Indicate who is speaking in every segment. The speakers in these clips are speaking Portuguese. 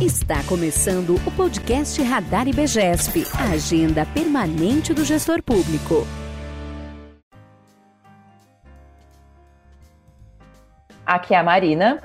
Speaker 1: Está começando o podcast Radar IBGESP, a agenda permanente do gestor público.
Speaker 2: Aqui é a Marina.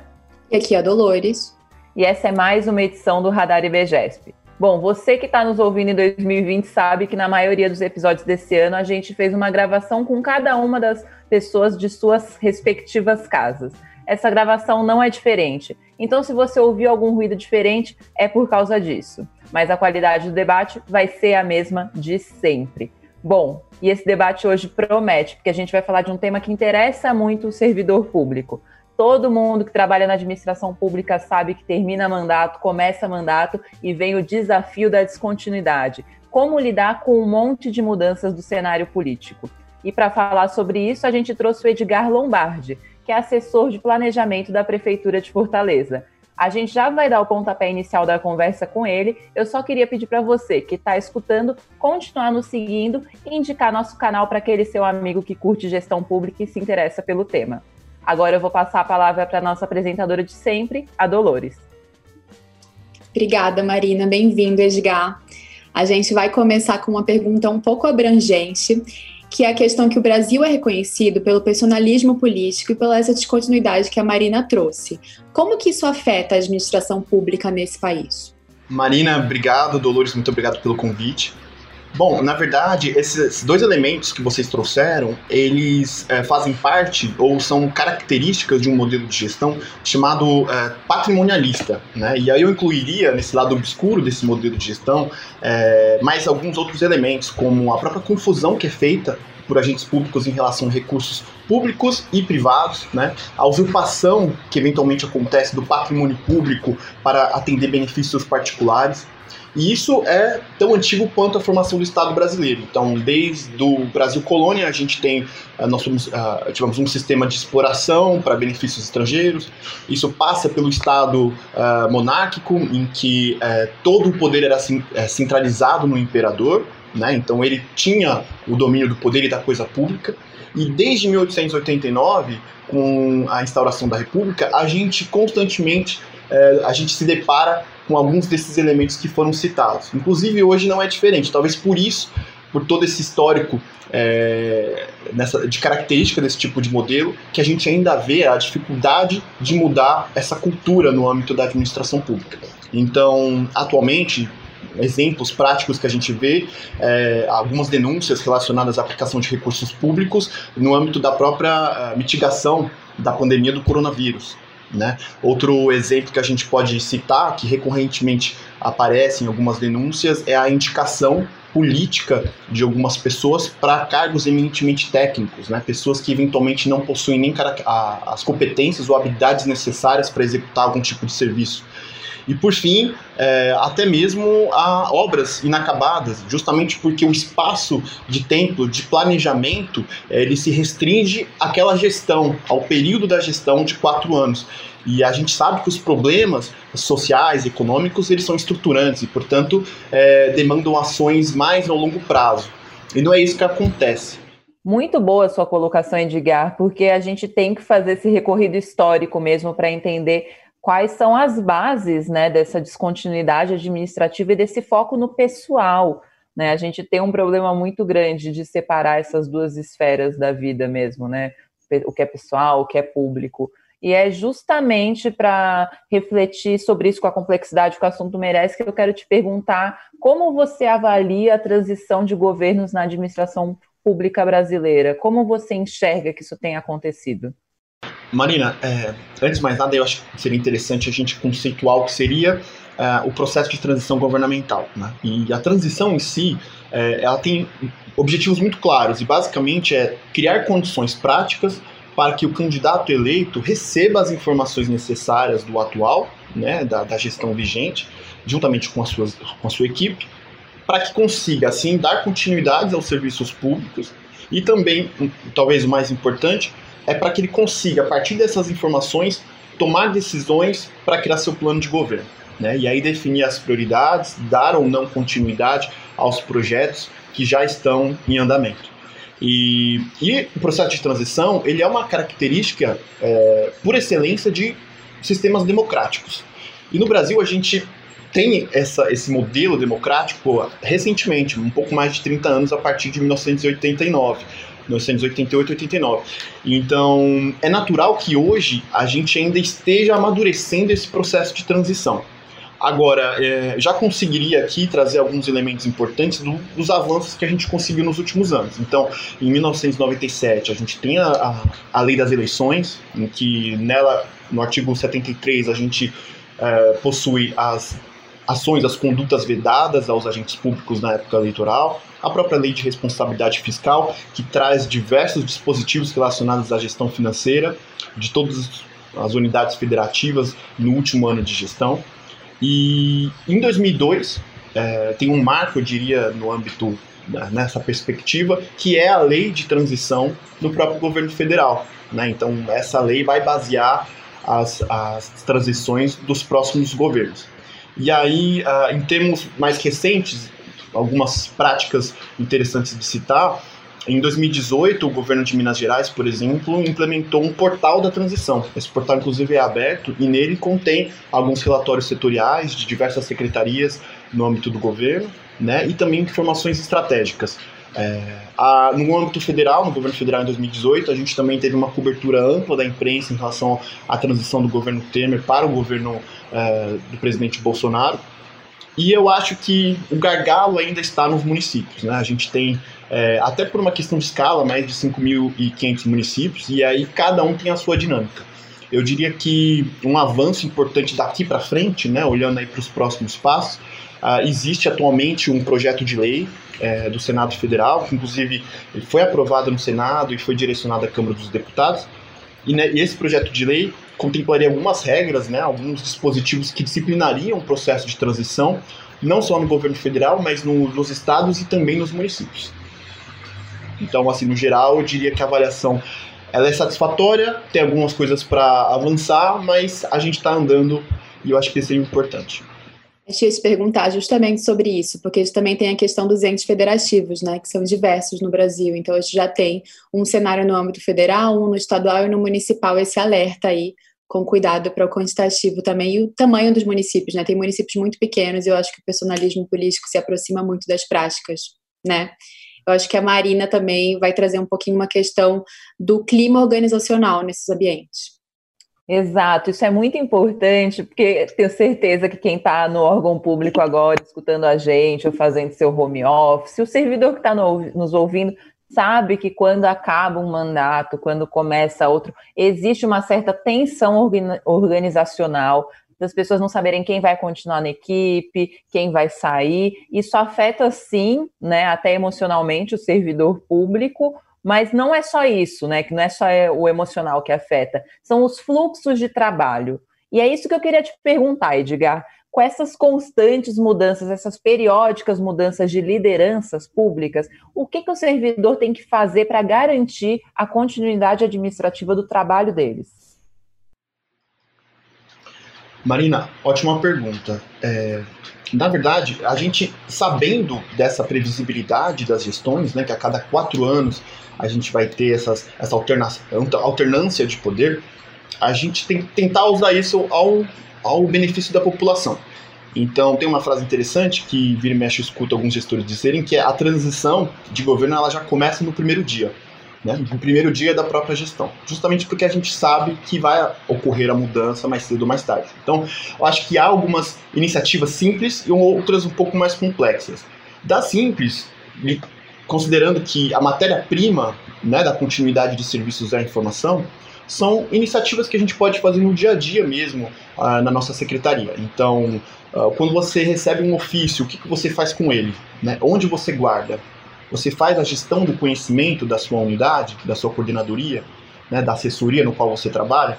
Speaker 3: E aqui é a Dolores.
Speaker 2: E essa é mais uma edição do Radar IBGESP. Bom, você que está nos ouvindo em 2020 sabe que na maioria dos episódios desse ano a gente fez uma gravação com cada uma das pessoas de suas respectivas casas essa gravação não é diferente. Então, se você ouviu algum ruído diferente, é por causa disso. Mas a qualidade do debate vai ser a mesma de sempre. Bom, e esse debate hoje promete, porque a gente vai falar de um tema que interessa muito o servidor público. Todo mundo que trabalha na administração pública sabe que termina mandato, começa mandato e vem o desafio da descontinuidade. Como lidar com um monte de mudanças do cenário político? E para falar sobre isso, a gente trouxe o Edgar Lombardi, que é assessor de planejamento da Prefeitura de Fortaleza. A gente já vai dar o pontapé inicial da conversa com ele. Eu só queria pedir para você que está escutando continuar nos seguindo e indicar nosso canal para aquele seu amigo que curte gestão pública e se interessa pelo tema. Agora eu vou passar a palavra para nossa apresentadora de sempre, a Dolores.
Speaker 3: Obrigada, Marina. Bem-vindo, Edgar. A gente vai começar com uma pergunta um pouco abrangente que é a questão que o Brasil é reconhecido pelo personalismo político e pela essa descontinuidade que a Marina trouxe. Como que isso afeta a administração pública nesse país?
Speaker 4: Marina, obrigado. Dolores, muito obrigado pelo convite. Bom, na verdade, esses dois elementos que vocês trouxeram, eles é, fazem parte ou são características de um modelo de gestão chamado é, patrimonialista, né? E aí eu incluiria nesse lado obscuro desse modelo de gestão é, mais alguns outros elementos, como a própria confusão que é feita por agentes públicos em relação a recursos públicos e privados, né? A usurpação que eventualmente acontece do patrimônio público para atender benefícios particulares. E isso é tão antigo quanto a formação do Estado brasileiro. Então, desde o Brasil colônia, a gente tem, uh, nós somos, uh, tivemos um sistema de exploração para benefícios estrangeiros. Isso passa pelo Estado uh, monárquico, em que todo o poder era centralizado no imperador. Né? Então, ele tinha o domínio do poder e da coisa pública. E desde 1889, com a instauração da República, a gente constantemente a gente se depara com alguns desses elementos que foram citados. Inclusive, hoje não é diferente. Talvez por isso, por todo esse histórico é, nessa, de característica desse tipo de modelo, que a gente ainda vê a dificuldade de mudar essa cultura no âmbito da administração pública. Então, atualmente, exemplos práticos que a gente vê, é, algumas denúncias relacionadas à aplicação de recursos públicos no âmbito da própria uh, mitigação da pandemia do coronavírus. Né? Outro exemplo que a gente pode citar, que recorrentemente aparece em algumas denúncias, é a indicação política de algumas pessoas para cargos eminentemente técnicos, né? pessoas que eventualmente não possuem nem as competências ou habilidades necessárias para executar algum tipo de serviço. E por fim, é, até mesmo a obras inacabadas, justamente porque o espaço de tempo, de planejamento, é, ele se restringe àquela gestão, ao período da gestão de quatro anos. E a gente sabe que os problemas sociais, econômicos, eles são estruturantes e, portanto, é, demandam ações mais ao longo prazo. E não é isso que acontece.
Speaker 2: Muito boa a sua colocação, Edgar, porque a gente tem que fazer esse recorrido histórico mesmo para entender quais são as bases né, dessa descontinuidade administrativa e desse foco no pessoal. Né? A gente tem um problema muito grande de separar essas duas esferas da vida mesmo, né? O que é pessoal, o que é público. E é justamente para refletir sobre isso com a complexidade que o assunto merece que eu quero te perguntar como você avalia a transição de governos na administração pública brasileira? Como você enxerga que isso tem acontecido?
Speaker 4: Marina, é, antes de mais nada, eu acho que seria interessante a gente conceituar o que seria é, o processo de transição governamental. Né? E a transição em si, é, ela tem objetivos muito claros e basicamente é criar condições práticas para que o candidato eleito receba as informações necessárias do atual, né, da, da gestão vigente, juntamente com a, sua, com a sua equipe, para que consiga, assim, dar continuidade aos serviços públicos e também, talvez o mais importante, é para que ele consiga, a partir dessas informações, tomar decisões para criar seu plano de governo. Né? E aí definir as prioridades, dar ou não continuidade aos projetos que já estão em andamento. E, e o processo de transição ele é uma característica, é, por excelência, de sistemas democráticos. E no Brasil a gente tem essa, esse modelo democrático recentemente, um pouco mais de 30 anos, a partir de 1989. 1988 89. Então, é natural que hoje a gente ainda esteja amadurecendo esse processo de transição. Agora, é, já conseguiria aqui trazer alguns elementos importantes do, dos avanços que a gente conseguiu nos últimos anos. Então, em 1997, a gente tem a, a, a lei das eleições, em que nela, no artigo 73, a gente é, possui as ações, as condutas vedadas aos agentes públicos na época eleitoral, a própria lei de responsabilidade fiscal, que traz diversos dispositivos relacionados à gestão financeira de todas as unidades federativas no último ano de gestão. E em 2002, é, tem um marco, eu diria, no âmbito né, nessa perspectiva, que é a lei de transição no próprio governo federal. Né? Então, essa lei vai basear as, as transições dos próximos governos. E aí, uh, em termos mais recentes, algumas práticas interessantes de citar. Em 2018, o governo de Minas Gerais, por exemplo, implementou um portal da transição. Esse portal, inclusive, é aberto e nele contém alguns relatórios setoriais de diversas secretarias no âmbito do governo, né, e também informações estratégicas. É, a, no âmbito federal, no governo federal em 2018, a gente também teve uma cobertura ampla da imprensa em relação à transição do governo Temer para o governo é, do presidente Bolsonaro. E eu acho que o gargalo ainda está nos municípios. Né? A gente tem, é, até por uma questão de escala, mais de 5.500 municípios, e aí cada um tem a sua dinâmica. Eu diria que um avanço importante daqui para frente, né, olhando aí para os próximos passos, uh, existe atualmente um projeto de lei é, do Senado Federal, que inclusive ele foi aprovado no Senado e foi direcionado à Câmara dos Deputados, e, né, e esse projeto de lei contemplaria algumas regras, né, alguns dispositivos que disciplinariam o processo de transição, não só no governo federal, mas no, nos estados e também nos municípios. Então, assim, no geral, eu diria que a avaliação ela é satisfatória, tem algumas coisas para avançar, mas a gente está andando e eu acho que isso é importante.
Speaker 3: Eu te perguntar justamente sobre isso, porque também tem a questão dos entes federativos, né, que são diversos no Brasil. Então, a gente já tem um cenário no âmbito federal, um no estadual e no municipal, esse alerta aí, com cuidado para o quantitativo também, e o tamanho dos municípios, né? Tem municípios muito pequenos e eu acho que o personalismo político se aproxima muito das práticas, né? Eu acho que a Marina também vai trazer um pouquinho uma questão do clima organizacional nesses ambientes.
Speaker 2: Exato, isso é muito importante, porque tenho certeza que quem está no órgão público agora, escutando a gente ou fazendo seu home office, o servidor que está no, nos ouvindo, sabe que quando acaba um mandato, quando começa outro, existe uma certa tensão organizacional, das pessoas não saberem quem vai continuar na equipe, quem vai sair. Isso afeta, sim, né, até emocionalmente o servidor público, mas não é só isso, né? Que não é só é, o emocional que afeta, são os fluxos de trabalho. E é isso que eu queria te perguntar, Edgar. Com essas constantes mudanças, essas periódicas mudanças de lideranças públicas, o que, que o servidor tem que fazer para garantir a continuidade administrativa do trabalho deles?
Speaker 4: Marina, ótima pergunta. É, na verdade, a gente, sabendo dessa previsibilidade das gestões, né, que a cada quatro anos a gente vai ter essas, essa alternância de poder, a gente tem que tentar usar isso ao, ao benefício da população. Então, tem uma frase interessante que vira e mexe eu escuto alguns gestores dizerem que é a transição de governo ela já começa no primeiro dia, né? no primeiro dia da própria gestão, justamente porque a gente sabe que vai ocorrer a mudança mais cedo ou mais tarde. Então, eu acho que há algumas iniciativas simples e outras um pouco mais complexas. Da simples, considerando que a matéria-prima né, da continuidade de serviços da informação são iniciativas que a gente pode fazer no dia a dia mesmo uh, na nossa secretaria. Então, uh, quando você recebe um ofício, o que, que você faz com ele? Né? Onde você guarda? Você faz a gestão do conhecimento da sua unidade, da sua coordenadoria, né, da assessoria no qual você trabalha?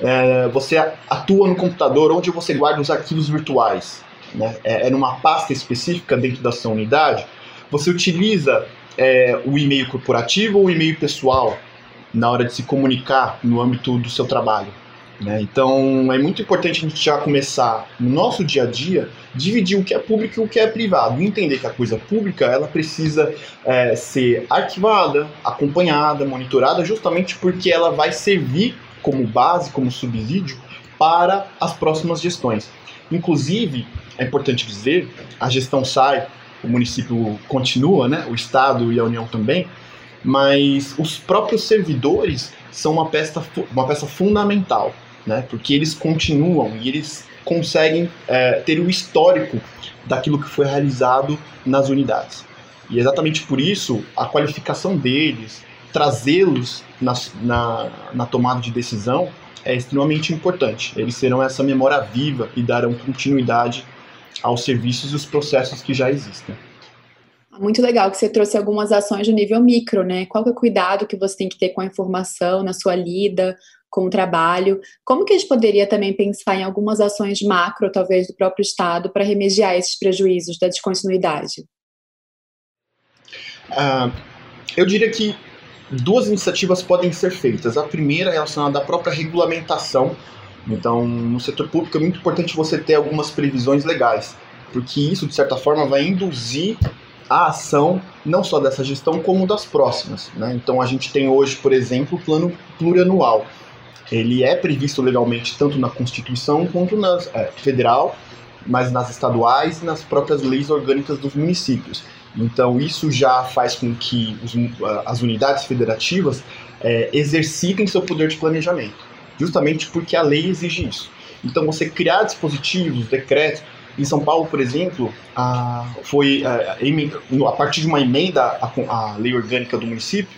Speaker 4: É, você atua no computador onde você guarda os arquivos virtuais. Né? É, é numa pasta específica dentro da sua unidade você utiliza é, o e-mail corporativo ou o e-mail pessoal na hora de se comunicar no âmbito do seu trabalho? Né? Então é muito importante a gente já começar no nosso dia a dia dividir o que é público e o que é privado, entender que a coisa pública ela precisa é, ser arquivada, acompanhada, monitorada, justamente porque ela vai servir como base, como subsídio para as próximas gestões. Inclusive, é importante dizer, a gestão sai, o município continua, né? o Estado e a União também, mas os próprios servidores são uma peça, uma peça fundamental, né? porque eles continuam e eles conseguem é, ter o histórico daquilo que foi realizado nas unidades. E exatamente por isso, a qualificação deles, trazê-los na, na, na tomada de decisão, é extremamente importante. Eles serão essa memória viva e darão continuidade aos serviços e os processos que já existem.
Speaker 3: Muito legal que você trouxe algumas ações de nível micro, né? Qual é o cuidado que você tem que ter com a informação na sua lida, com o trabalho? Como que a gente poderia também pensar em algumas ações macro, talvez do próprio Estado, para remediar esses prejuízos da descontinuidade?
Speaker 4: Uh, eu diria que duas iniciativas podem ser feitas. A primeira é relacionada à própria regulamentação. Então, no setor público é muito importante você ter algumas previsões legais, porque isso, de certa forma, vai induzir a ação não só dessa gestão, como das próximas. Né? Então, a gente tem hoje, por exemplo, o plano plurianual. Ele é previsto legalmente tanto na Constituição quanto na é, federal, mas nas estaduais e nas próprias leis orgânicas dos municípios. Então, isso já faz com que os, as unidades federativas é, exercitem seu poder de planejamento, justamente porque a lei exige isso. Então, você criar dispositivos, decretos. Em São Paulo, por exemplo, a, foi a, a partir de uma emenda à lei orgânica do município,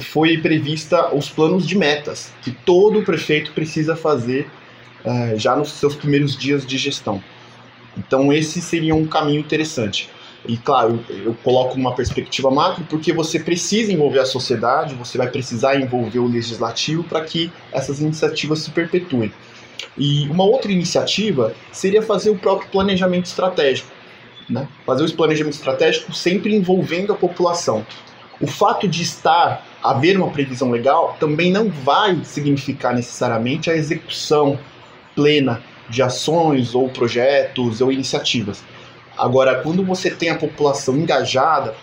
Speaker 4: foi prevista os planos de metas que todo prefeito precisa fazer é, já nos seus primeiros dias de gestão. Então, esse seria um caminho interessante. E claro, eu coloco uma perspectiva macro porque você precisa envolver a sociedade, você vai precisar envolver o legislativo para que essas iniciativas se perpetuem. E uma outra iniciativa seria fazer o próprio planejamento estratégico. Né? Fazer o planejamento estratégico sempre envolvendo a população. O fato de estar, haver uma previsão legal, também não vai significar necessariamente a execução plena de ações ou projetos ou iniciativas. Agora, quando você tem a população engajada,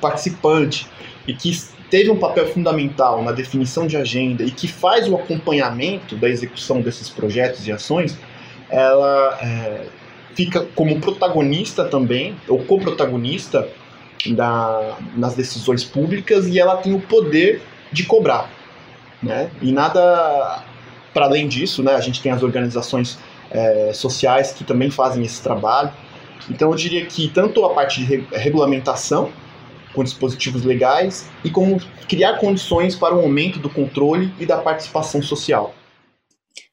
Speaker 4: participante e que teve um papel fundamental na definição de agenda e que faz o acompanhamento da execução desses projetos e ações, ela é, fica como protagonista também, ou coprotagonista da, nas decisões públicas e ela tem o poder de cobrar. Né? E nada para além disso, né? a gente tem as organizações é, sociais que também fazem esse trabalho. Então eu diria que tanto a parte de regulamentação com dispositivos legais e como criar condições para o aumento do controle e da participação social.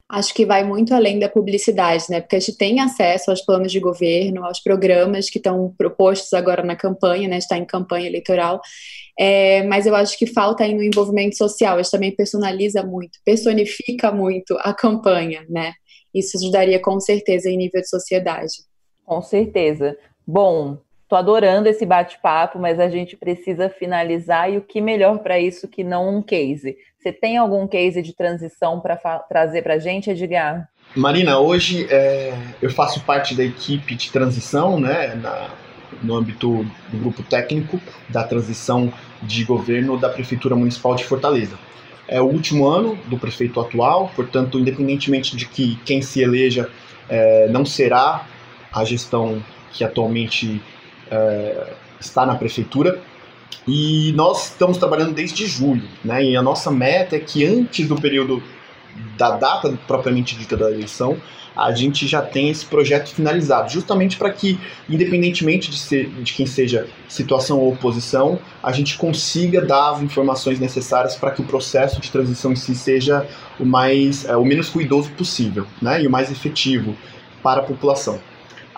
Speaker 3: Acho que vai muito além da publicidade, né? Porque a gente tem acesso aos planos de governo, aos programas que estão propostos agora na campanha, né? Está em campanha eleitoral. É, mas eu acho que falta aí no envolvimento social. A gente também personaliza muito, personifica muito a campanha, né? Isso ajudaria com certeza em nível de sociedade.
Speaker 2: Com certeza. Bom, tô adorando esse bate-papo, mas a gente precisa finalizar e o que melhor para isso que não um case. Você tem algum case de transição para trazer para a gente, Edgar?
Speaker 4: Marina, hoje é, eu faço parte da equipe de transição, né, na, no âmbito do grupo técnico da transição de governo da Prefeitura Municipal de Fortaleza. É o último ano do prefeito atual, portanto, independentemente de que quem se eleja é, não será a gestão que atualmente é, está na prefeitura. E nós estamos trabalhando desde julho, né? E a nossa meta é que antes do período da data propriamente dita da eleição, a gente já tenha esse projeto finalizado, justamente para que, independentemente de, ser, de quem seja situação ou oposição, a gente consiga dar as informações necessárias para que o processo de transição em si seja o mais, é, o menos ruidoso possível, né? E o mais efetivo para a população.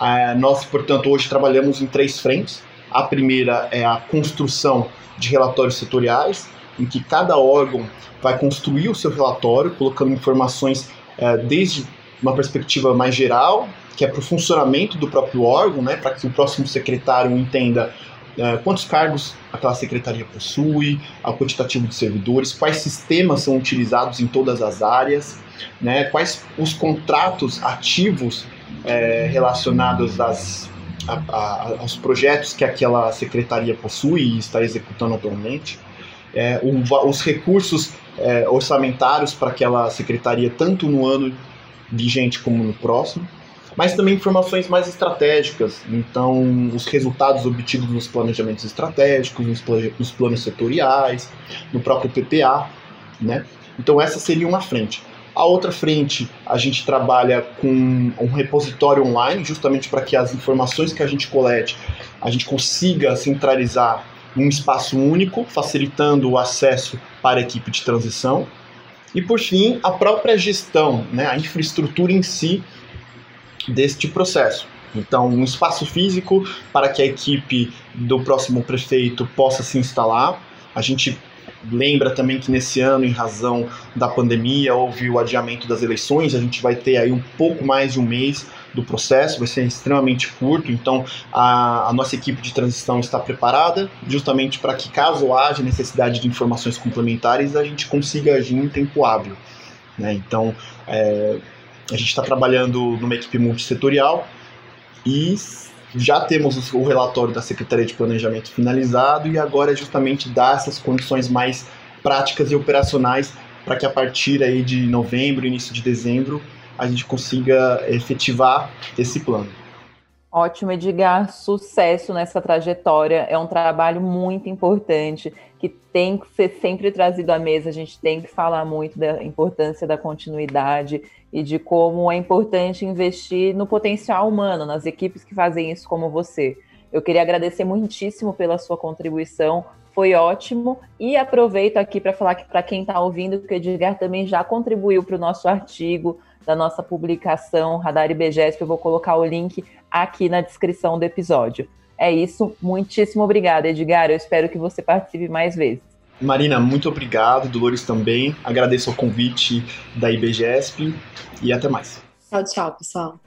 Speaker 4: É, nós, portanto, hoje trabalhamos em três frentes. A primeira é a construção de relatórios setoriais, em que cada órgão vai construir o seu relatório, colocando informações é, desde uma perspectiva mais geral, que é para o funcionamento do próprio órgão, né, para que o próximo secretário entenda é, quantos cargos aquela secretaria possui, o quantitativo de servidores, quais sistemas são utilizados em todas as áreas, né, quais os contratos ativos é, relacionados às, a, a, aos projetos que aquela secretaria possui e está executando atualmente, é, o, os recursos é, orçamentários para aquela secretaria, tanto no ano vigente como no próximo, mas também informações mais estratégicas. Então, os resultados obtidos nos planejamentos estratégicos, nos planos setoriais, no próprio PPA, né? Então, essa seria uma frente. A outra frente, a gente trabalha com um repositório online, justamente para que as informações que a gente colete, a gente consiga centralizar num espaço único, facilitando o acesso para a equipe de transição. E por fim, a própria gestão, né, a infraestrutura em si deste processo. Então, um espaço físico para que a equipe do próximo prefeito possa se instalar. A gente lembra também que nesse ano, em razão da pandemia, houve o adiamento das eleições, a gente vai ter aí um pouco mais de um mês do processo, vai ser extremamente curto, então a, a nossa equipe de transição está preparada justamente para que, caso haja necessidade de informações complementares, a gente consiga agir em tempo hábil. Né? Então, é, a gente está trabalhando numa equipe multissetorial e já temos o relatório da Secretaria de Planejamento finalizado e agora é justamente dar essas condições mais práticas e operacionais para que a partir aí de novembro, início de dezembro, a gente consiga efetivar esse plano.
Speaker 2: Ótimo, Edgar. Sucesso nessa trajetória. É um trabalho muito importante que tem que ser sempre trazido à mesa. A gente tem que falar muito da importância da continuidade e de como é importante investir no potencial humano, nas equipes que fazem isso como você. Eu queria agradecer muitíssimo pela sua contribuição, foi ótimo. E aproveito aqui para falar que para quem está ouvindo, que o Edgar também já contribuiu para o nosso artigo da nossa publicação Radar IBGESP. Eu vou colocar o link aqui na descrição do episódio. É isso, muitíssimo obrigada, Edgar. Eu espero que você participe mais vezes.
Speaker 4: Marina, muito obrigado. Dolores também. Agradeço o convite da IBGESP e até mais.
Speaker 3: Tchau, tchau, pessoal.